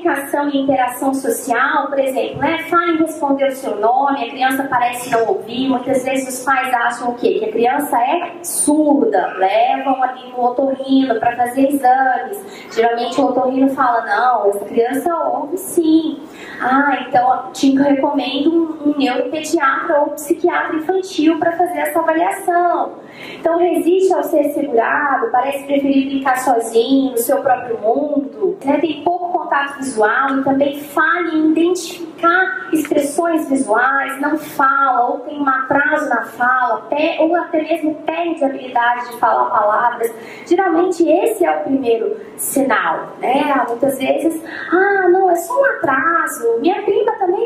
Comunicação e interação social, por exemplo, né? Fala em responder o seu nome, a criança parece não ouvir, muitas vezes os pais acham o quê? Que a criança é surda, levam ali no otorrino para fazer exames. Geralmente o otorrino fala, não, essa criança ouve sim. Ah, então te recomendo um, um neuropediatra ou psiquiatra infantil para fazer essa avaliação. Então resiste ao ser segurado, parece preferir brincar sozinho, no seu próprio mundo, né? tem pouco contato visual e também falha em identificar expressões visuais, não fala ou tem um atraso na fala, ou até mesmo perde a habilidade de falar palavras. Geralmente esse é o primeiro sinal, né? Muitas vezes, ah, não, é só um atraso. Minha prima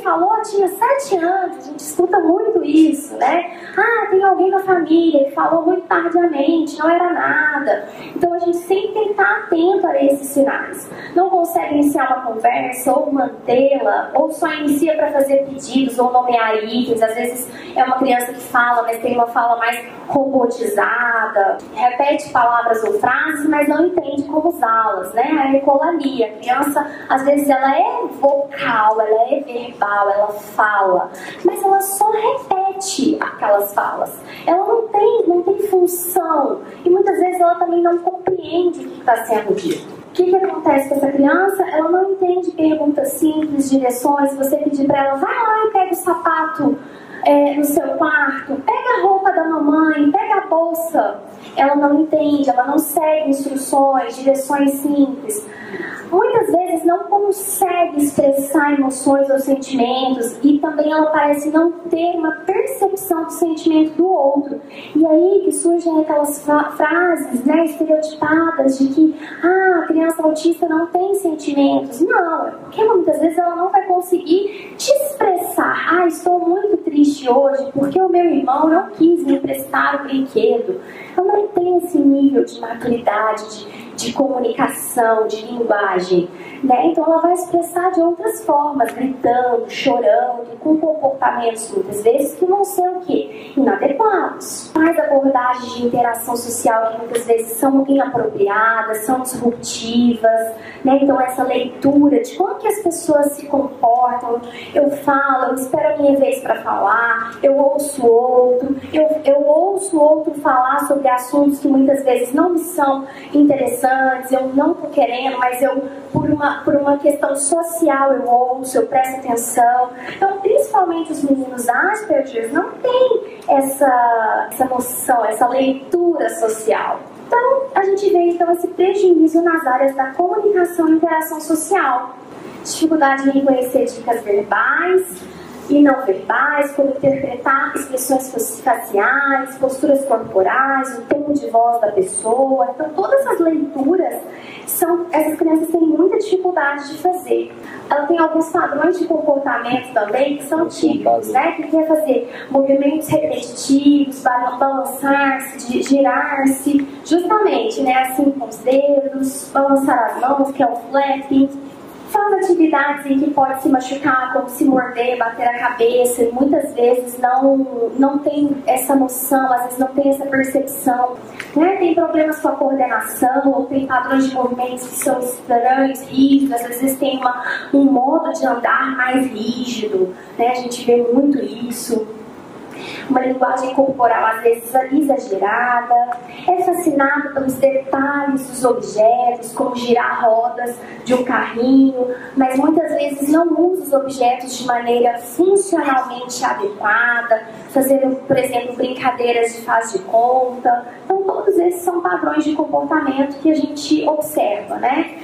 falou, tinha sete anos, a gente escuta muito isso, né? Ah, tem alguém na família que falou muito tardiamente, não era nada. Então a gente sempre tem que estar atento a esses sinais. Não consegue iniciar uma conversa ou mantê-la, ou só inicia para fazer pedidos ou nomear itens. Às vezes é uma criança que fala, mas tem uma fala mais robotizada, repete palavras ou frases, mas não entende como usá-las, né? A ecolalia. A criança, às vezes, ela é vocal, ela é verbal, ela fala, mas ela só repete aquelas falas. Ela não tem, não tem função e muitas vezes ela também não compreende o que está sendo dito. O que, que acontece com essa criança? Ela não entende perguntas simples, direções. Você pedir para ela, vai lá e pega o sapato é, no seu quarto, pega a roupa da mamãe, pega a bolsa. Ela não entende, ela não segue instruções, direções simples muitas vezes não consegue expressar emoções ou sentimentos e também ela parece não ter uma percepção do sentimento do outro. E aí que surgem aquelas frases né, estereotipadas de que ah, a criança autista não tem sentimentos. Não, é porque muitas vezes ela não vai conseguir te expressar. Ah, estou muito triste hoje porque o meu irmão não quis me emprestar o brinquedo. Ela não tem esse nível de maturidade, de de comunicação, de linguagem, né? Então ela vai expressar de outras formas, gritando, chorando, com comportamentos muitas vezes que vão ser o quê? Inadequados. Mais abordagens de interação social que muitas vezes são inapropriadas, são disruptivas, né? Então essa leitura de como que as pessoas se comportam, eu falo, eu espero a minha vez para falar, eu ouço outro, eu, eu ouço outro falar sobre assuntos que muitas vezes não me são interessantes antes, eu não estou querendo, mas eu, por por uma questão social, eu ouço, eu presto atenção. Então, principalmente os meninos Asperger não têm essa, essa noção, essa leitura social. Então, a gente vê então esse prejuízo nas áreas da comunicação e interação social. Dificuldade em reconhecer dicas verbais, e não verbais, como interpretar expressões faciais, posturas corporais, o tom de voz da pessoa. Então, todas essas leituras são essas crianças têm muita dificuldade de fazer. Ela tem alguns padrões de comportamento também que são típicos, né? Que quer fazer movimentos repetitivos, balançar-se, girar-se, justamente, né? Assim com os dedos, balançar as mãos, que é o flapping Faz atividades em que pode se machucar, como se morder, bater a cabeça, e muitas vezes não, não tem essa noção, às vezes não tem essa percepção. Né? Tem problemas com a coordenação, ou tem padrões de movimentos que são estranhos, rígidos, às vezes tem uma, um modo de andar mais rígido, né? a gente vê muito isso uma linguagem corporal às vezes exagerada, é fascinado pelos detalhes dos objetos, como girar rodas de um carrinho, mas muitas vezes não usa os objetos de maneira funcionalmente adequada, fazendo, por exemplo, brincadeiras de faz de conta. Então, todos esses são padrões de comportamento que a gente observa, né?